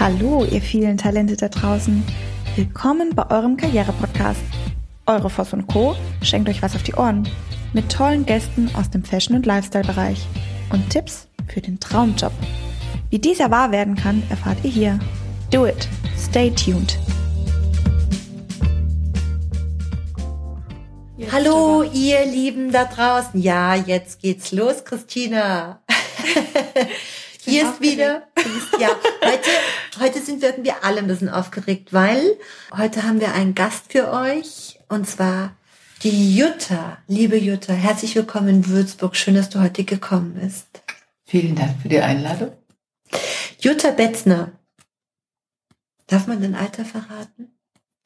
Hallo, ihr vielen Talente da draußen. Willkommen bei eurem Karriere-Podcast. Eure Voss und Co. schenkt euch was auf die Ohren. Mit tollen Gästen aus dem Fashion- und Lifestyle-Bereich. Und Tipps für den Traumjob. Wie dieser wahr werden kann, erfahrt ihr hier. Do it. Stay tuned. Jetzt Hallo, aber. ihr Lieben da draußen. Ja, jetzt geht's los, Christina. Hier ist wieder. Ja, heute, heute sind wir irgendwie alle ein bisschen aufgeregt, weil heute haben wir einen Gast für euch und zwar die Jutta. Liebe Jutta, herzlich willkommen in Würzburg. Schön, dass du heute gekommen bist. Vielen Dank für die Einladung. Jutta Betzner. Darf man dein Alter verraten?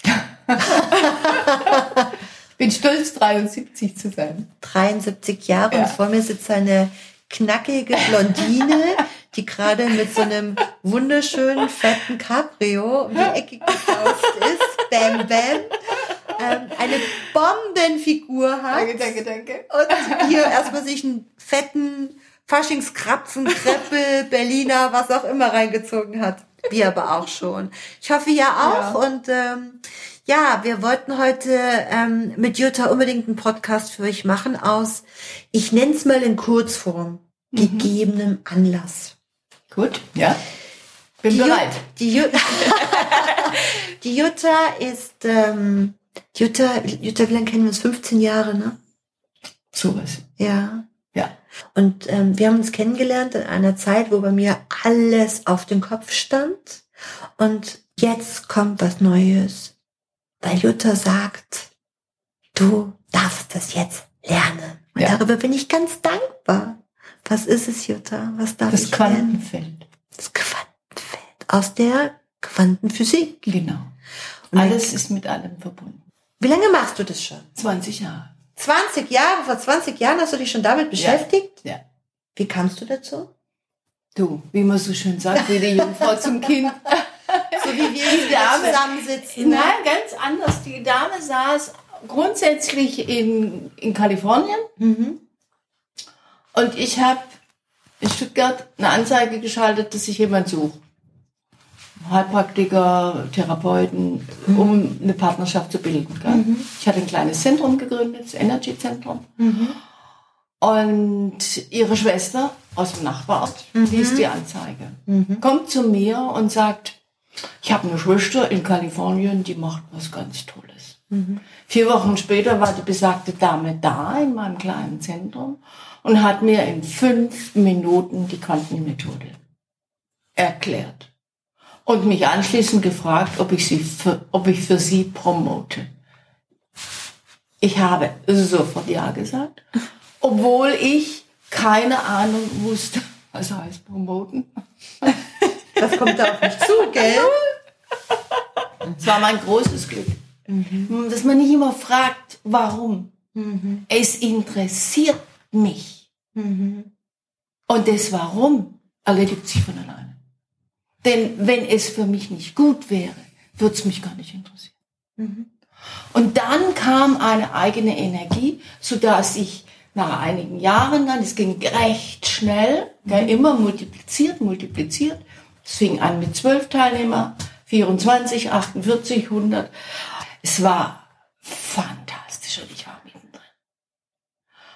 ich bin stolz, 73 zu sein. 73 Jahre ja. und vor mir sitzt eine knackige Blondine, die gerade mit so einem wunderschönen, fetten Cabrio um die Ecke gesaust ist. Bam, bam. Ähm, eine Bombenfigur hat. Danke, danke, danke. Und hier erstmal sich einen fetten Faschingskrapfen, Kreppel, Berliner, was auch immer reingezogen hat. Wir aber auch schon. Ich hoffe ja auch. Ja. Und ähm, ja, wir wollten heute ähm, mit Jutta unbedingt einen Podcast für euch machen aus, ich nenne es mal in Kurzform, mhm. gegebenem Anlass. Gut, ja. Bin die bereit. Jut, die, Jut die Jutta ist, ähm, Jutta, Jutta, wie lange kennen wir uns? 15 Jahre, ne? Sowas. Ja. Ja. Und ähm, wir haben uns kennengelernt in einer Zeit, wo bei mir alles auf dem Kopf stand. Und jetzt kommt was Neues. Weil Jutta sagt, du darfst das jetzt lernen. Und ja. darüber bin ich ganz dankbar. Was ist es, Jutta? Was darf das ich Quantenfeld. Lernen? Das Quantenfeld. Aus der Quantenphysik. Genau. Und Alles ist mit allem verbunden. Wie lange machst du das schon? 20 Jahre. 20 Jahre? Vor 20 Jahren hast du dich schon damit beschäftigt? Ja. ja. Wie kamst du dazu? Du, wie man so schön sagt, wie die Jungfrau zum Kind. So wie wir die Dame, zusammensitzen. Ne? Nein, ganz anders. Die Dame saß grundsätzlich in, in Kalifornien. Mhm. Und ich habe in Stuttgart eine Anzeige geschaltet, dass sich jemand sucht. Heilpraktiker, Therapeuten, mhm. um eine Partnerschaft zu bilden. Mhm. Ich hatte ein kleines Zentrum gegründet, das Energy Zentrum. Mhm. Und ihre Schwester aus dem Nachbarort mhm. liest die Anzeige. Mhm. Kommt zu mir und sagt, ich habe eine Schwester in Kalifornien, die macht was ganz Tolles. Mhm. Vier Wochen später war die besagte Dame da in meinem kleinen Zentrum und hat mir in fünf Minuten die Quantenmethode erklärt und mich anschließend gefragt, ob ich, sie für, ob ich für sie promote. Ich habe sofort Ja gesagt, obwohl ich keine Ahnung wusste, was heißt promoten. Das kommt da auf mich zu, gell? Das war mein großes Glück. Mhm. Dass man nicht immer fragt, warum. Mhm. Es interessiert mich. Mhm. Und das Warum erledigt sich von alleine. Denn wenn es für mich nicht gut wäre, würde es mich gar nicht interessieren. Mhm. Und dann kam eine eigene Energie, so dass ich nach einigen Jahren dann, es ging recht schnell, mhm. immer multipliziert, multipliziert. Es fing an mit zwölf Teilnehmer, 24, 48, 100. Es war fantastisch und ich war mittendrin.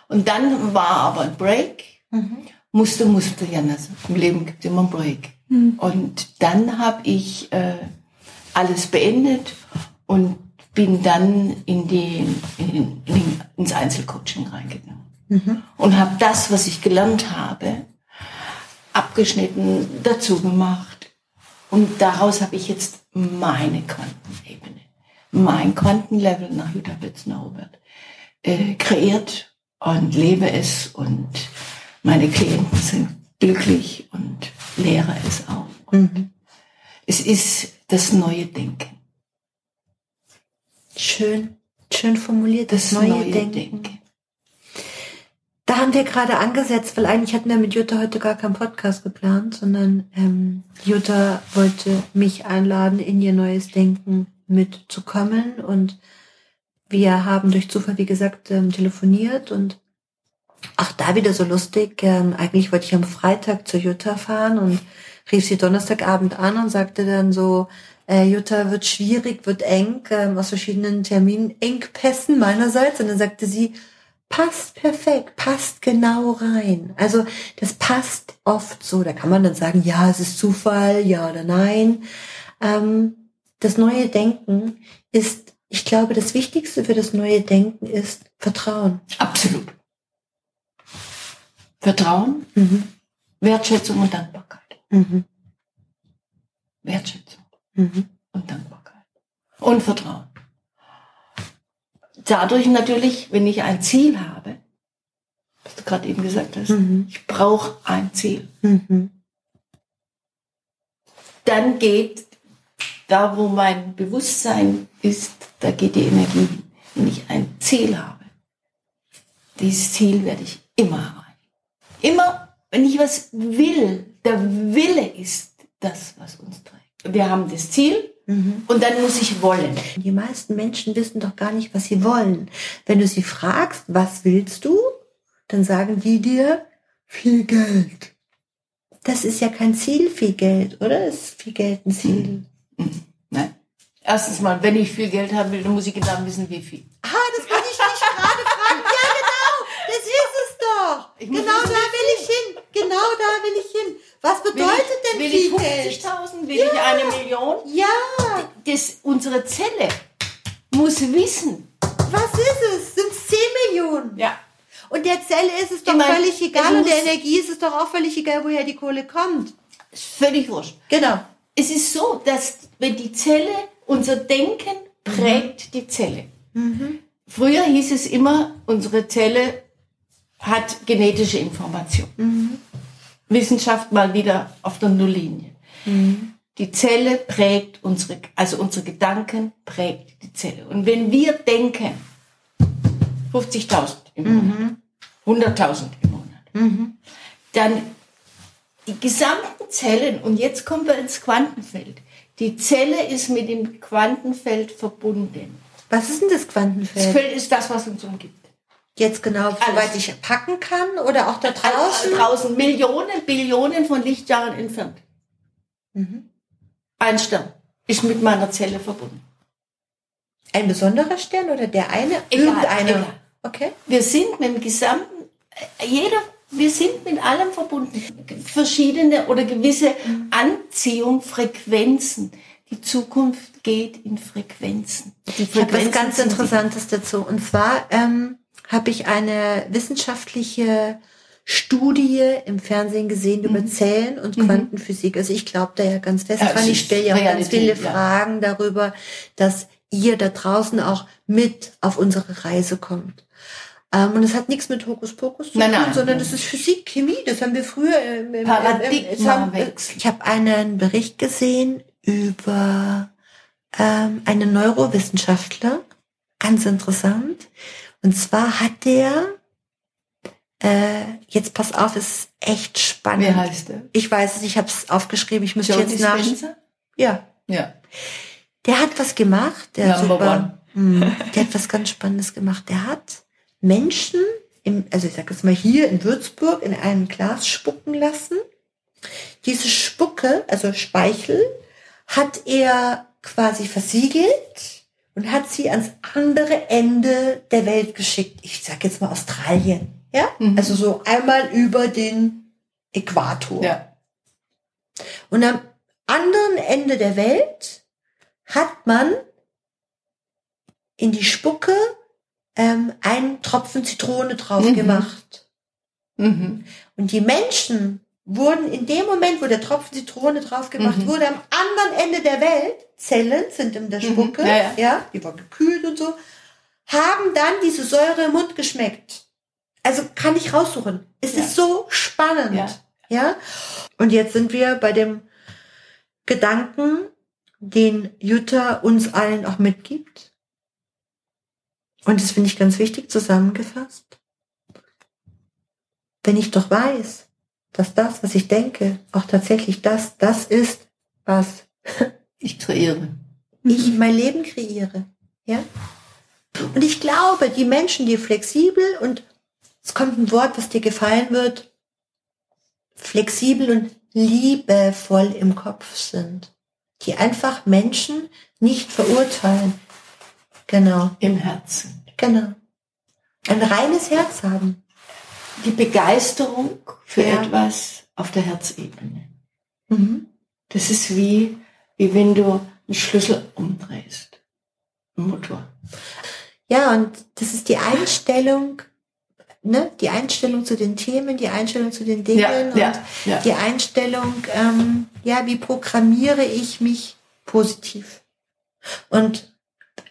Und dann war aber ein Break. Mhm. Musste, musste, ja, im Leben gibt es immer einen Break. Mhm. Und dann habe ich äh, alles beendet und bin dann in den, in, in, ins Einzelcoaching reingegangen. Mhm. Und habe das, was ich gelernt habe, abgeschnitten, dazu gemacht. Und daraus habe ich jetzt meine Quantenebene, mein Quantenlevel nach Jutta Betzner-Robert äh, kreiert und lebe es und meine Klienten sind glücklich und lehre es auch. Mhm. Es ist das neue Denken. Schön, schön formuliert, das, das neue, neue Denken. Denken. Da haben wir gerade angesetzt, weil eigentlich hatten wir mit Jutta heute gar keinen Podcast geplant, sondern ähm, Jutta wollte mich einladen, in ihr neues Denken mitzukommen. Und wir haben durch Zufall, wie gesagt, ähm, telefoniert und auch da wieder so lustig. Ähm, eigentlich wollte ich am Freitag zur Jutta fahren und rief sie Donnerstagabend an und sagte dann so, äh, Jutta wird schwierig, wird eng, ähm, aus verschiedenen Terminengpässen meinerseits. Und dann sagte sie, passt perfekt, passt genau rein. Also das passt oft so. Da kann man dann sagen, ja, es ist Zufall, ja oder nein. Ähm, das neue Denken ist, ich glaube, das Wichtigste für das neue Denken ist Vertrauen. Absolut. Vertrauen, Mhm. Wertschätzung und Dankbarkeit. Mhm. Wertschätzung Mhm. und Dankbarkeit. Und Vertrauen. Dadurch natürlich, wenn ich ein Ziel habe, was du gerade eben gesagt hast, Mhm. ich brauche ein Ziel. Mhm. Dann geht da, wo mein Bewusstsein ist, da geht die Energie hin. Wenn ich ein Ziel habe, dieses Ziel werde ich immer erreichen. Immer, wenn ich was will, der Wille ist das, was uns trägt. Wir haben das Ziel Mhm. und dann muss ich wollen. Die meisten Menschen wissen doch gar nicht, was sie wollen. Wenn du sie fragst, was willst du, dann sagen die dir viel Geld. Das ist ja kein Ziel, viel Geld, oder? Ist viel Geld ein Ziel? Nein. Erstens mal, wenn ich viel Geld haben will, dann muss ich genau wissen, wie viel. Ah, das wollte ich dich gerade fragen. Ja, genau, das ist es doch. Ich Genau da will ich hin. Genau da will ich hin. Was Will bedeutet ich, denn will viel ich Geld? 50.000, will ich eine Million? Ja, Das, unsere Zelle muss wissen. was ist es? Sind es 10 Millionen? Ja. Und der Zelle ist es doch Ich mein, völlig egal und der Energie ist es doch auch völlig egal, woher die Kohle kommt. Ist völlig wurscht. Genau. Es ist so, dass wenn die Zelle, unser Denken prägt die Zelle. Früher hieß es immer, unsere Zelle hat genetische Information. Wissenschaft mal wieder auf der Nulllinie. Die Zelle prägt unsere, also unsere Gedanken prägt die Zelle. Und wenn wir denken, 50.000 im Monat, 100.000 im Monat, dann die gesamten Zellen, und jetzt kommen wir ins Quantenfeld, die Zelle ist mit dem Quantenfeld verbunden. Was ist denn das Das Quantenfeld? Feld ist das, was uns umgibt. Jetzt genau, soweit ich packen kann oder auch da draußen? Draußen, draußen Millionen, Billionen von Lichtjahren entfernt. Mhm. Ein Stern ist mit meiner Zelle verbunden. Ein besonderer Stern oder der eine? Egal, Irgendeiner. egal. Okay. Wir sind mit dem gesamten, äh, jeder, wir sind mit allem verbunden. Verschiedene oder gewisse Anziehung, Frequenzen. Die Zukunft geht in Frequenzen. Die Ich habe was Frequenzen ganz Interessantes dazu. Und zwar ähm, habe ich eine wissenschaftliche Studie im Fernsehen gesehen über Zellen und Quantenphysik. Also ich glaube da ja ganz fest Mhm. Dran. Ich stelle ja auch ganz viele ja. Fragen darüber, dass ihr da draußen auch mit auf unsere Reise kommt. Ähm, und es hat nichts mit Hokuspokus zu Nein, tun, nein. sondern das ist Physik, Chemie. Das haben wir früher. Im, im, es Paradigmawechsel. ich habe einen Bericht gesehen über ähm, einen Neurowissenschaftler, ganz interessant. Und zwar hat der, äh, jetzt pass auf, ist echt spannend. Wie heißt der? Ich weiß es, ich habe es aufgeschrieben, ich müsste Joe jetzt nach. Ja, Ja. der hat was gemacht, der Number super. Hm, der hat was ganz Spannendes gemacht. Der hat Menschen, im, also ich sage jetzt mal hier in Würzburg, in ein Glas spucken lassen. Diese Spucke, also Speichel, hat er quasi versiegelt und hat sie ans andere Ende der Welt geschickt. Ich sage jetzt mal Australien. Ja, Mhm. also so einmal über den Äquator. Ja. Und am anderen Ende der Welt hat man in die Spucke ähm, einen Tropfen Zitrone drauf Mhm. gemacht. Mhm. Und die Menschen wurden in dem Moment, wo der Tropfen Zitrone drauf gemacht Mhm. wurde, am anderen Ende der Welt, Zellen sind in der Mhm. Spucke, Ja, ja. die war gekühlt und so, haben dann diese Säure im Mund geschmeckt. Also kann ich raussuchen. Es Ja. ist so spannend. Ja. ja. Und jetzt sind wir bei dem Gedanken, den Jutta uns allen auch mitgibt. Und das finde ich ganz wichtig zusammengefasst. Wenn ich doch weiß, dass das, was ich denke, auch tatsächlich das, das ist, was Ich kreiere. ich mein Leben kreiere. Ja? Und ich glaube, die Menschen, die flexibel und es kommt ein Wort, was dir gefallen wird, flexibel und liebevoll im Kopf sind. Die einfach Menschen nicht verurteilen. Genau. Im Herzen. Genau. Ein reines Herz haben. Die Begeisterung für Ja. etwas auf der Herzebene. Mhm. Das ist wie, wie wenn du einen Schlüssel umdrehst. Ein Motor. Ja, und das ist die Einstellung, ne? Die Einstellung zu den Themen, die Einstellung zu den Dingen Ja, und ja, ja. die Einstellung, ähm, ja, wie programmiere ich mich positiv? Und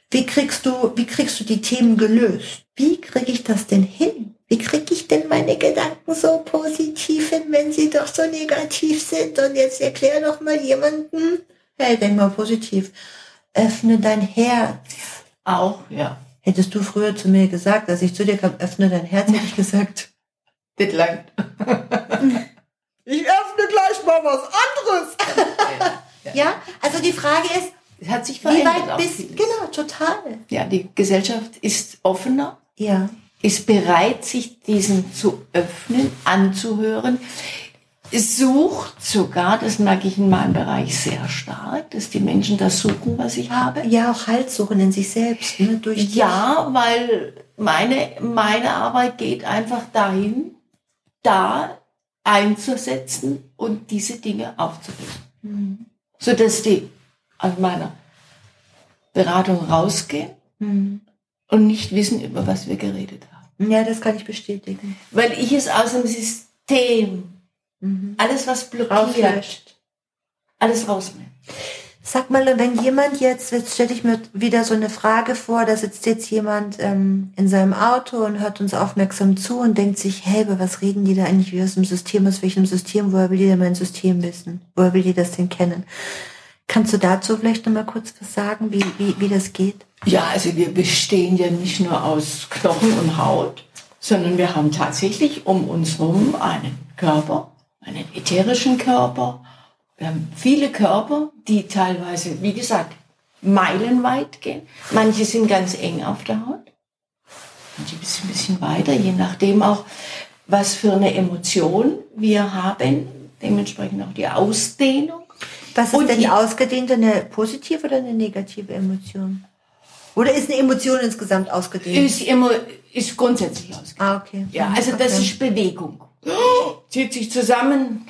wie kriegst du, wie kriegst du die Themen gelöst? Wie kriege ich das denn hin? Wie kriege ich denn meine Gedanken so positiv hin, wenn sie doch so negativ sind? Und jetzt erklär doch mal jemanden, hey, denk mal positiv. Öffne dein Herz. Auch, ja. Hättest du früher zu mir gesagt, als ich zu dir kam, öffne dein Herz, hätte ich gesagt, Das langt. ich öffne gleich mal was anderes. Ja, also die Frage ist, hat sich wie verändert. weit auch bist. Genau, total. Ja, die Gesellschaft ist offener, Ja. ist bereit, sich diesen zu öffnen, anzuhören, sucht sogar, das merke ich in meinem Bereich sehr stark, dass die Menschen das suchen, was ich habe. Ja, auch Halt suchen in sich selbst, ne? Durch. Ja, weil meine, meine Arbeit geht einfach dahin, da einzusetzen und diese Dinge aufzulösen. Mhm. Sodass die aus meiner Beratung rausgehen Mhm. und nicht wissen, über was wir geredet haben. Ja, das kann ich bestätigen. Weil ich es aus dem System, Mhm. alles was blockiert, Rauslöscht. alles rausnimmt. Sag mal, wenn jemand jetzt, jetzt stelle ich mir wieder so eine Frage vor, da sitzt jetzt jemand ähm, in seinem Auto und hört uns aufmerksam zu und denkt sich, hey, über was reden die da eigentlich wie aus dem System, aus welchem System, woher will die denn mein System wissen? Woher will die das denn kennen? Kannst du dazu vielleicht noch mal kurz was sagen, wie, wie, wie das geht? Ja, also wir bestehen ja nicht nur aus Knochen und Haut, sondern wir haben tatsächlich um uns herum einen Körper, einen ätherischen Körper. Wir haben viele Körper, die teilweise, wie gesagt, meilenweit gehen. Manche sind ganz eng auf der Haut, manche ein bisschen, bisschen weiter, je nachdem auch, was für eine Emotion wir haben. Dementsprechend auch die Ausdehnung. Was ist denn die- ausgedehnt, eine positive oder eine negative Emotion? Oder ist eine Emotion insgesamt ausgedehnt? Ist immer, ist grundsätzlich ausgedehnt. ah, okay. Ja, also das Okay. ist Bewegung. Zieht sich zusammen,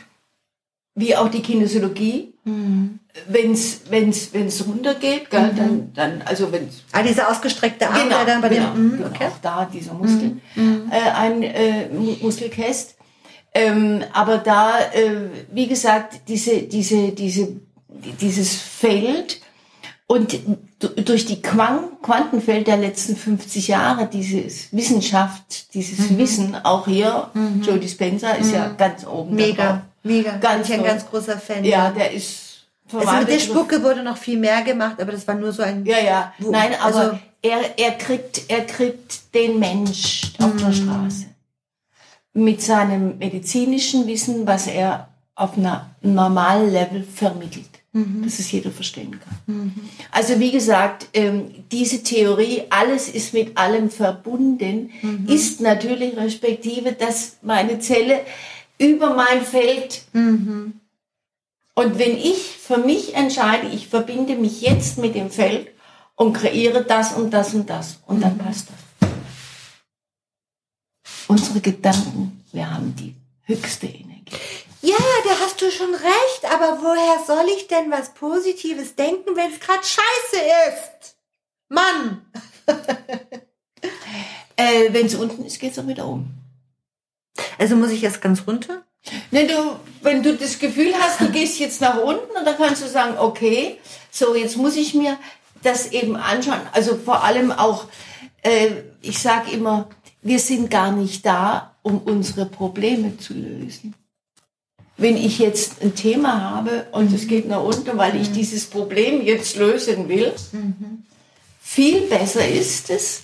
wie auch die Kinesiologie. Mhm. Wenn's, wenn's, wenn's runtergeht, gell, dann, dann, also wenn's, Ah, dieser ausgestreckte Arm, genau, dann bei genau, dem, mhm, genau, okay. auch da dieser Muskel, äh, ein äh, Mu- Muskelkäst. Ähm, aber da, äh, wie gesagt, diese, diese, diese, dieses Feld und du- durch die Quang Quantenfeld der letzten 50 Jahre, dieses Wissenschaft, dieses Mhm. Wissen, auch hier, Joe Dispenza ist ja ganz oben Mega, dabei. mega. Ganz Bin ich ein ganz großer Fan. Ja, der ist für Also mit der Spucke wurde noch viel mehr gemacht, aber das war nur so ein. Ja, ja. Nein, aber also- er, er, kriegt, er kriegt den Mensch auf Mhm. der Straße. Mit seinem medizinischen Wissen, was er auf einer normalen Level vermittelt. Mhm. Dass es jeder verstehen kann. Also wie gesagt, ähm, diese Theorie, alles ist mit allem verbunden, Mhm. ist natürlich respektive, dass meine Zelle über mein Feld Mhm. und wenn ich für mich entscheide, ich verbinde mich jetzt mit dem Feld und kreiere das und das und das und dann passt das. Unsere Gedanken, wir haben die höchste Energie. Ja, da hast du schon recht, aber woher soll ich denn was Positives denken, wenn es gerade scheiße ist? Mann! Äh, wenn es unten ist, geht es auch wieder um. Also muss ich jetzt ganz runter? Ne, du, wenn du das Gefühl hast, du gehst jetzt nach unten und dann kannst du sagen, okay, so jetzt muss ich mir das eben anschauen. Also vor allem auch, äh, ich sage immer, wir sind gar nicht da, um unsere Probleme zu lösen. Wenn ich jetzt ein Thema habe und es geht nach unten, weil ich dieses Problem jetzt lösen will, viel besser ist es,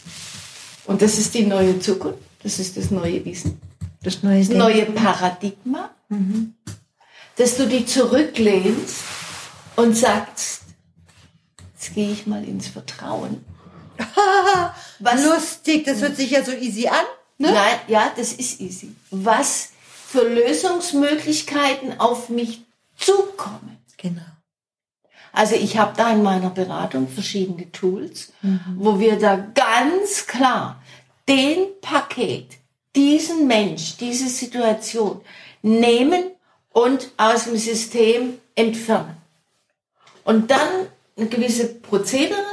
und das ist die neue Zukunft, das ist das neue Wissen, Das neue das neue Paradigma, dass du dich zurücklehnst und sagst, jetzt gehe ich mal ins Vertrauen. Was, Lustig, das hört sich ja so easy an. Ne? Nein, ja, das ist easy. Was für Lösungsmöglichkeiten auf mich zukommen. Genau. Also ich habe da in meiner Beratung verschiedene Tools, wo wir da ganz klar den Paket, diesen Mensch, diese Situation nehmen und aus dem System entfernen. Und dann eine gewisse Prozedere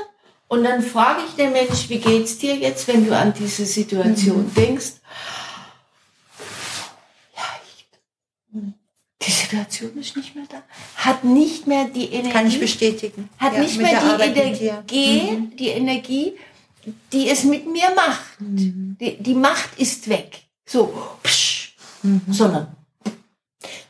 und dann frage ich den Mensch, wie geht's dir jetzt, wenn du an diese Situation denkst? Ja, ich, die Situation ist nicht mehr da. Hat nicht mehr die Energie. Kann ich bestätigen. Hat Ja, nicht mehr die Arbeit. Energie, die Energie, die es mit mir macht. Die, die Macht ist weg. So, psch, sondern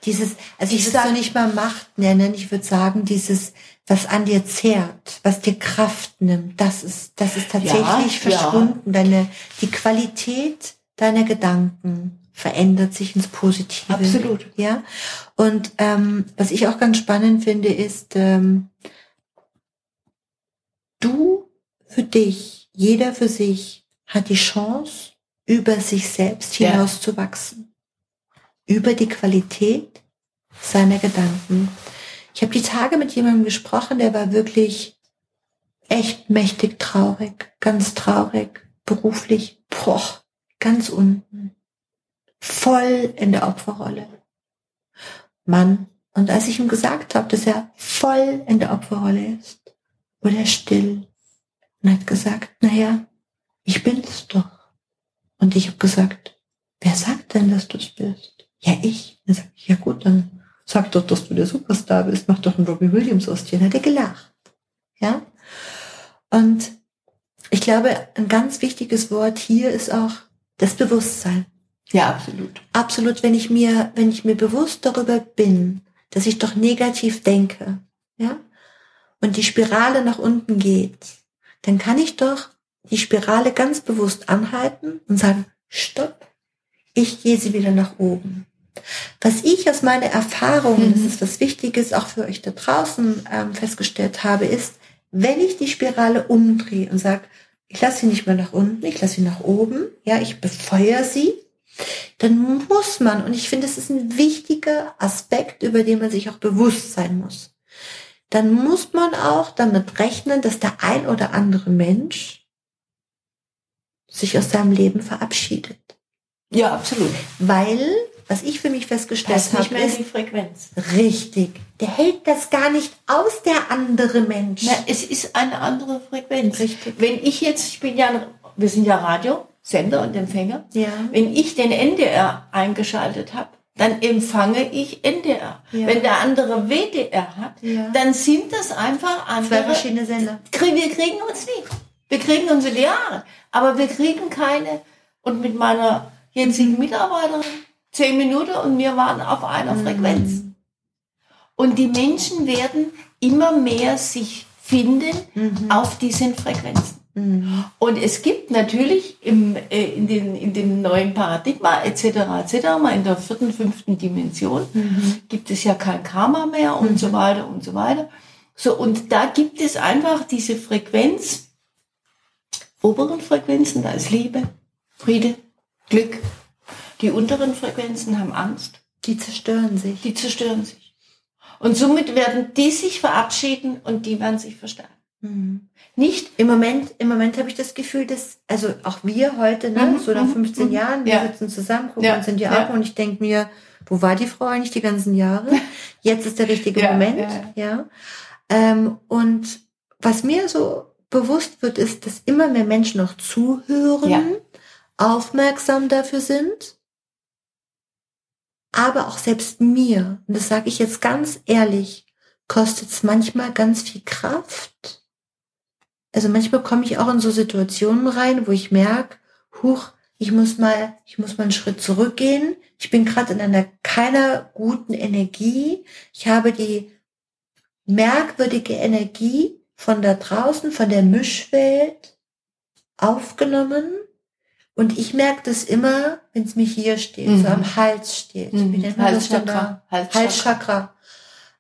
Dieses, also ich, Ich würde es nicht mal Macht nennen, ich würde sagen, dieses, was an dir zehrt, was dir Kraft nimmt, das ist, das ist tatsächlich Ja, ja. verschwunden. Deine, die Qualität deiner Gedanken verändert sich ins Positive. Absolut. Ja. Und ähm, was ich auch ganz spannend finde, ist, ähm, du für dich, jeder für sich hat die Chance, über sich selbst Ja. hinauszuwachsen. Über die Qualität seiner Gedanken. Ich habe die Tage mit jemandem gesprochen, der war wirklich echt mächtig traurig, ganz traurig, beruflich, boah, ganz unten, voll in der Opferrolle. Mann. Und als ich ihm gesagt habe, dass er voll in der Opferrolle ist, wurde er still und hat gesagt, naja, ich bin's doch. Und ich habe gesagt, wer sagt denn, dass du's bist? Ja, ich. Dann sag ich, ja gut, dann sag doch, dass du der Superstar bist. Mach doch einen Robbie Williams aus dir. Dann hat er gelacht. Ja? Und ich glaube, ein ganz wichtiges Wort hier ist auch das Bewusstsein. ja, absolut. Absolut, wenn ich mir, wenn ich mir bewusst darüber bin, dass ich doch negativ denke, ja, und die Spirale nach unten geht, dann kann ich doch die Spirale ganz bewusst anhalten und sagen, stopp, ich gehe sie wieder nach oben. Was ich aus meiner Erfahrung, Mhm. das ist was Wichtiges auch für euch da draußen ähm, festgestellt habe, ist, wenn ich die Spirale umdrehe und sage, ich lasse sie nicht mehr nach unten, ich lasse sie nach oben, ja, ich befeuere sie, dann muss man, und ich finde, es ist ein wichtiger Aspekt, über den man sich auch bewusst sein muss, dann muss man auch damit rechnen, dass der ein oder andere Mensch sich aus seinem Leben verabschiedet. Ja, absolut. Weil, was ich für mich festgestellt ist nicht habe, mehr ist, die Frequenz. richtig, der hält das gar nicht aus, der andere Mensch. Na, es ist eine andere Frequenz. Richtig. Wenn ich jetzt, ich bin ja, wir sind ja Radio, Sender und Empfänger. Ja. Wenn ich den NDR eingeschaltet habe, dann empfange ich NDR. Ja. Wenn der andere WDR hat, Ja. dann sind das einfach Zwei andere. verschiedene Sender. Wir kriegen uns nie. Wir kriegen uns in die Jahre. Aber wir kriegen keine. Und mit meiner jetzigen Mitarbeiterin zehn Minuten und wir waren auf einer Frequenz. Und die Menschen werden immer mehr sich finden auf diesen Frequenzen. Mhm. Und es gibt natürlich im, äh, in, den, in dem neuen Paradigma etc. etc. mal in der vierten, fünften Dimension gibt es ja kein Karma mehr und so weiter und so weiter. So und da gibt es einfach diese Frequenz, oberen Frequenzen, da ist Liebe, Friede, Glück. Die unteren Frequenzen haben Angst, Die zerstören sich. die zerstören sich. Und somit werden die sich verabschieden und die werden sich verstärken. Mhm. Nicht Im Moment, im Moment habe ich das Gefühl, dass, also auch wir heute, ne, Mhm, so nach mhm, 15 mhm. Jahren, wir Ja. sitzen zusammen, gucken Ja, uns in die ja. Augen und ich denke mir, wo war die Frau eigentlich die ganzen Jahre? Jetzt ist der richtige Ja, Moment, ja, ja. Ähm, und was mir so bewusst wird, ist, dass immer mehr Menschen noch zuhören, Ja. aufmerksam dafür sind, aber auch selbst mir, und das sage ich jetzt ganz ehrlich, kostet es manchmal ganz viel Kraft. Also manchmal komme ich auch in so Situationen rein, wo ich merke, huch, ich muss mal, ich muss mal einen Schritt zurückgehen. Ich bin gerade in einer keiner guten Energie. Ich habe die merkwürdige Energie von da draußen, von der Mischwelt aufgenommen. Und ich merke das immer, wenn es mir hier steht, so Mhm. am Hals steht. Mhm. Wie nennt man das Halschakra. da? Halschakra. Halschakra.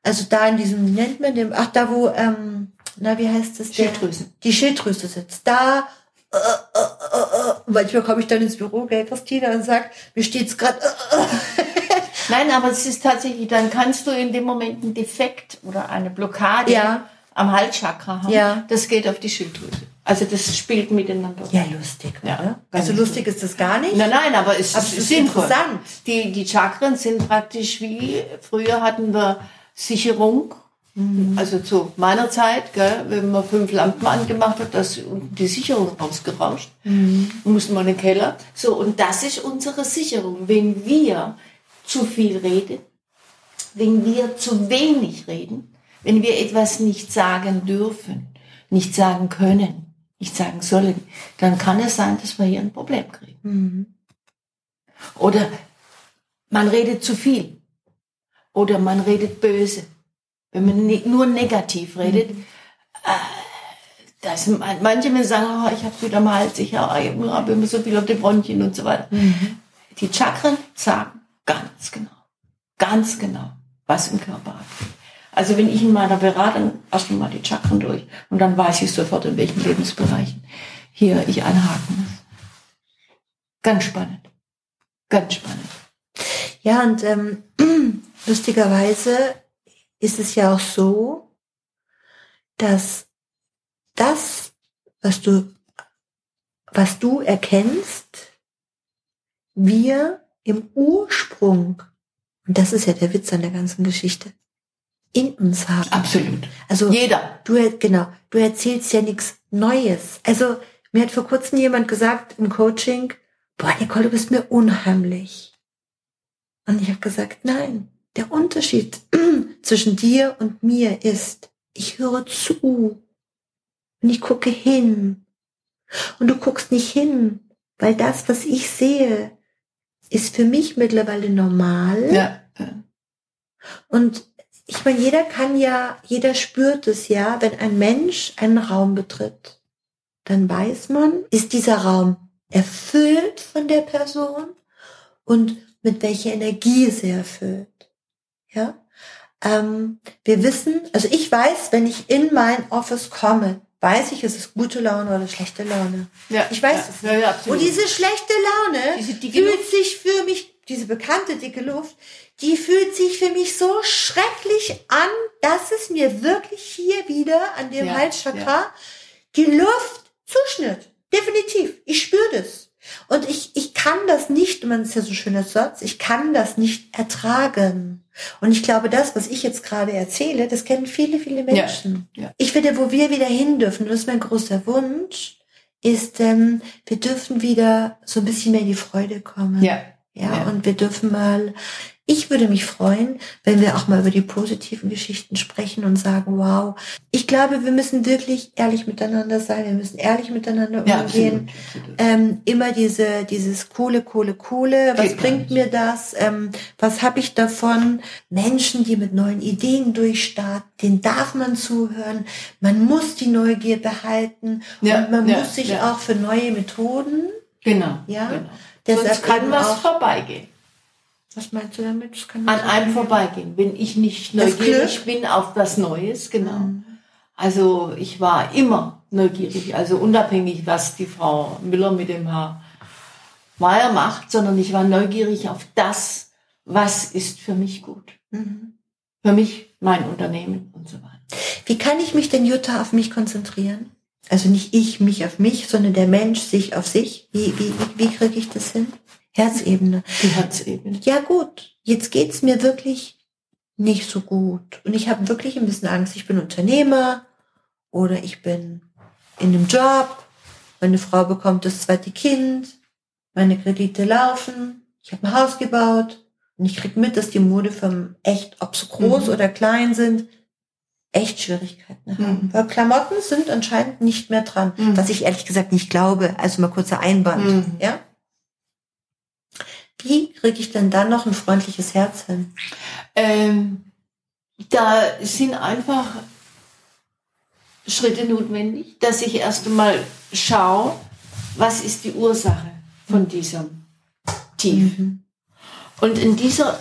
Also da in diesem, wie nennt man dem, ach da wo, ähm, na wie heißt das? Der- Schilddrüsen. Die Schilddrüse sitzt da. Äh, äh, äh, äh. Manchmal komme ich dann ins Büro, gell, Christina, und sag, mir steht's gerade, äh, äh. Nein, aber es ist tatsächlich, dann kannst du in dem Moment einen Defekt oder eine Blockade Ja. am Halschakra haben. Ja. Das geht auf die Schilddrüse. Also das spielt miteinander. Ja, lustig, Ja, oder? ganz Also lustig ist das gar nicht. Nein, nein, aber es Aber ist, es ist sinnvoll. interessant. Die, die Chakren sind praktisch wie, früher hatten wir Sicherung. Mhm. Also zu meiner Zeit, gell, wenn man fünf Lampen angemacht hat, da ist unten die Sicherung rausgerauscht. Mhm. Mussten wir in den Keller. So, und das ist unsere Sicherung. Wenn wir zu viel reden, wenn wir zu wenig reden, wenn wir etwas nicht sagen dürfen, nicht sagen können, nicht sagen sollen, dann kann es sein, dass wir hier ein Problem kriegen. Mhm. Oder man redet zu viel. Oder man redet böse. Wenn man ne nur negativ redet, äh, das, manche Menschen sagen, oh, ich habe wieder am Hals, ich habe hab immer so viel auf den Bronchien und so weiter. Die Chakren sagen ganz genau, ganz genau, was im Körper abgeht. Also wenn ich in meiner Beratung erst mal die Chakren durch und dann weiß ich sofort, in welchen Lebensbereichen hier ich einhaken muss. Ganz spannend. Ganz spannend. Ja, und ähm, lustigerweise ist es ja auch so, dass das, was du, was du erkennst, wir im Ursprung, und das ist ja der Witz an der ganzen Geschichte, in uns haben. Absolut. Also Jeder. Du, genau, du erzählst ja nichts Neues. Also, mir hat vor kurzem jemand gesagt im Coaching, boah, Nicole, du bist mir unheimlich. Und ich habe gesagt, nein, der Unterschied zwischen dir und mir ist, ich höre zu und ich gucke hin. Und du guckst nicht hin, weil das, was ich sehe, ist für mich mittlerweile normal. Ja. Und ich meine, jeder kann ja, jeder spürt es ja, wenn ein Mensch einen Raum betritt, dann weiß man, ist dieser Raum erfüllt von der Person und mit welcher Energie ist er erfüllt. Ja, ähm, wir wissen, also ich weiß, wenn ich in mein Office komme, weiß ich, ist es gute Laune oder schlechte Laune. ja. Ich weiß ja. es. Ja, ja. Und diese schlechte Laune Diese dicke fühlt sich für mich, diese bekannte dicke Luft, die fühlt sich für mich so schrecklich an, dass es mir wirklich hier wieder an dem Ja, Halschakra die Luft zuschnitt. Definitiv. Ich spüre das. Und ich, ich kann das nicht, man ist ja so ein schöner Satz, ich kann das nicht ertragen. Und ich glaube, das, was ich jetzt gerade erzähle, das kennen viele, viele Menschen. ja. Ich finde, wo wir wieder hin dürfen, und das ist mein großer Wunsch, ist, ähm, wir dürfen wieder so ein bisschen mehr in die Freude kommen. Ja. Ja, Ja. und wir dürfen mal, ich würde mich freuen, wenn wir auch mal über die positiven Geschichten sprechen und sagen, wow, ich glaube, wir müssen wirklich ehrlich miteinander sein, wir müssen ehrlich miteinander Ja, umgehen. absolut. absolut. Ähm, immer diese, dieses coole, coole, coole, was Geht bringt mir das? Ähm, was habe ich davon? Menschen, die mit neuen Ideen durchstarten, denen darf man zuhören. Man muss die Neugier behalten Ja, und man ja, muss sich ja. auch für neue Methoden, Genau. Ja. Genau. Sonst kann was vorbeigehen. was meinst du damit? An einem vorbeigehen. Wenn ich nicht neugierig bin auf was Neues, genau. Mhm. Also ich war immer neugierig, also unabhängig, was die Frau Müller mit dem Herr Meier macht, sondern ich war neugierig auf das, was ist für mich gut. Mhm. Für mich, mein Unternehmen und so weiter. Wie kann ich mich denn, Jutta, auf mich konzentrieren? Also nicht ich mich auf mich, sondern der Mensch sich auf sich. Wie, wie, wie, wie kriege ich das hin? Herzebene. Die Herzebene. Ja gut, jetzt geht's mir wirklich nicht so gut. Und ich habe wirklich ein bisschen Angst. Ich bin Unternehmer oder ich bin in einem Job. Meine Frau bekommt das zweite Kind. Meine Kredite laufen. Ich habe ein Haus gebaut. Und ich krieg mit, dass die Modefirmen echt, ob sie groß Mhm. oder klein sind, echt Schwierigkeiten haben. Mhm. Weil Klamotten sind anscheinend nicht mehr dran. Mhm. Was ich ehrlich gesagt nicht glaube. Also mal kurzer Einband. Mhm. Ja? Wie kriege ich denn dann noch ein freundliches Herz hin? Ähm, da sind einfach Schritte notwendig, dass ich erst einmal schaue, was ist die Ursache von diesem Tief. Mhm. Und in dieser,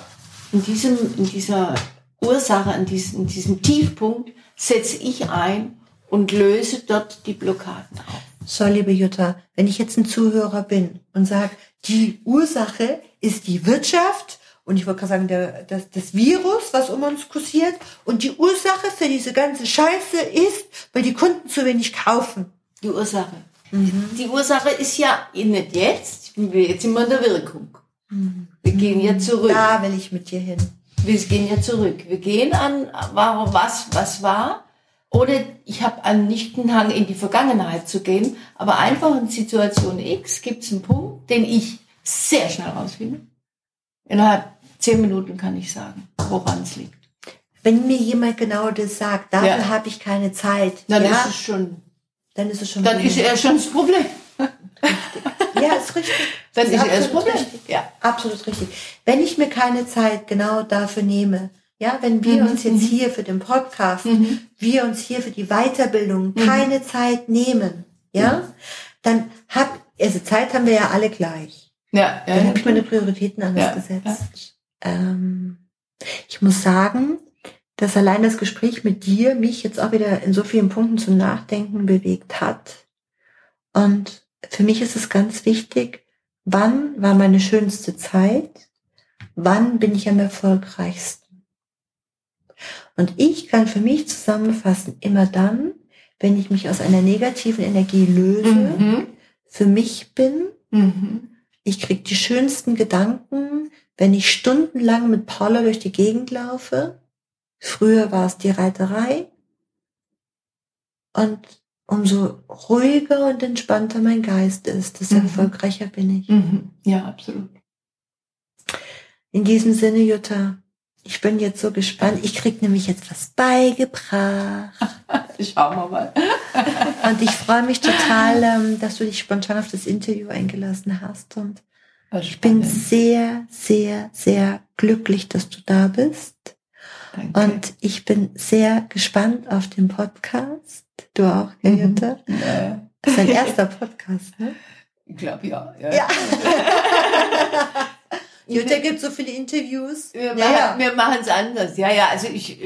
in diesem, in dieser Ursache, in diesem, diesem Tiefpunkt setze ich ein und löse dort die Blockaden auf. So, liebe Jutta, wenn ich jetzt ein Zuhörer bin und sage, die Ursache ist die Wirtschaft und ich wollte gerade sagen, der, das, das Virus, was um uns kursiert. Und die Ursache für diese ganze Scheiße ist, weil die Kunden zu wenig kaufen. Die Ursache. Mhm. Die Ursache ist ja nicht jetzt, jetzt sind wir in der Wirkung. Mhm. Wir gehen ja zurück. Da will ich mit dir hin. Wir gehen ja zurück. Wir gehen an, warum, was, was war. Oder ich habe einen nicht einen Hang in die Vergangenheit zu gehen, aber einfach in Situation X gibt es einen Punkt, den ich sehr schnell rausfinde. Innerhalb zehn Minuten kann ich sagen, woran es liegt. Wenn mir jemand genau das sagt, dafür ja. habe ich keine Zeit. Dann ja, ist es schon. Dann ist es schon. Dann ist er schon das Problem. Richtig. Ist richtig. Dann ist, ist er das Problem. Richtig. Ja, absolut richtig. Wenn ich mir keine Zeit genau dafür nehme, ja, wenn wir mhm. uns jetzt mhm. hier für den Podcast, mhm. wir uns hier für die Weiterbildung mhm. keine Zeit nehmen, ja, dann hab, also Zeit haben wir ja alle gleich. Ja, ja. Dann habe ich meine Prioritäten anders ja, gesetzt. Ja. Ähm, ich muss sagen, dass allein das Gespräch mit dir mich jetzt auch wieder in so vielen Punkten zum Nachdenken bewegt hat. Und für mich ist es ganz wichtig, wann war meine schönste Zeit? Wann bin ich am erfolgreichsten? Und ich kann für mich zusammenfassen, immer dann, wenn ich mich aus einer negativen Energie löse, mhm. für mich bin, mhm. Ich krieg die schönsten Gedanken, wenn ich stundenlang mit Paula durch die Gegend laufe. Früher war es die Reiterei. Und umso ruhiger und entspannter mein Geist ist, desto mhm. erfolgreicher bin ich. Mhm. Ja, absolut. In diesem Sinne, Jutta, ich bin jetzt so gespannt. Ich krieg nämlich jetzt was beigebracht. Schauen wir mal. Und ich freue mich total, ähm, dass du dich spontan auf das Interview eingelassen hast. Und ich bin sehr, sehr, sehr glücklich, dass du da bist. Danke. Und ich bin sehr gespannt auf den Podcast. Du auch, mhm. Jutta? Ja. Das ist dein erster Podcast, ne? Ich glaube ja. Ja. ja. Jutta gibt so viele Interviews. Wir machen, machen es anders. Ja, ja, also ich,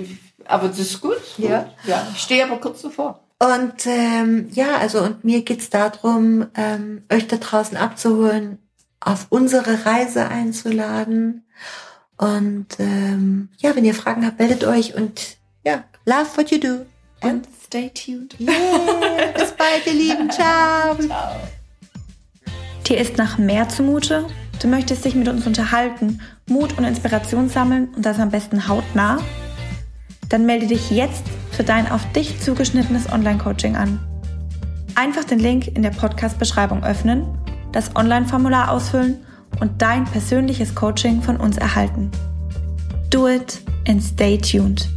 aber das ist gut. Ja. ja. Ich stehe aber kurz davor. Und ähm, ja, also und mir geht's darum, ähm, euch da draußen abzuholen, auf unsere Reise einzuladen. Und ähm, ja, wenn ihr Fragen habt, meldet euch und ja, love what you do. And stay tuned. Yeah, bis bald, ihr Lieben. Ciao. Ciao. Dir ist nach mehr zumute? Du möchtest dich mit uns unterhalten, Mut und Inspiration sammeln und das am besten hautnah? Dann melde dich jetzt für dein auf dich zugeschnittenes Online-Coaching an. Einfach den Link in der Podcast-Beschreibung öffnen, das Online-Formular ausfüllen und dein persönliches Coaching von uns erhalten. Do it and stay tuned.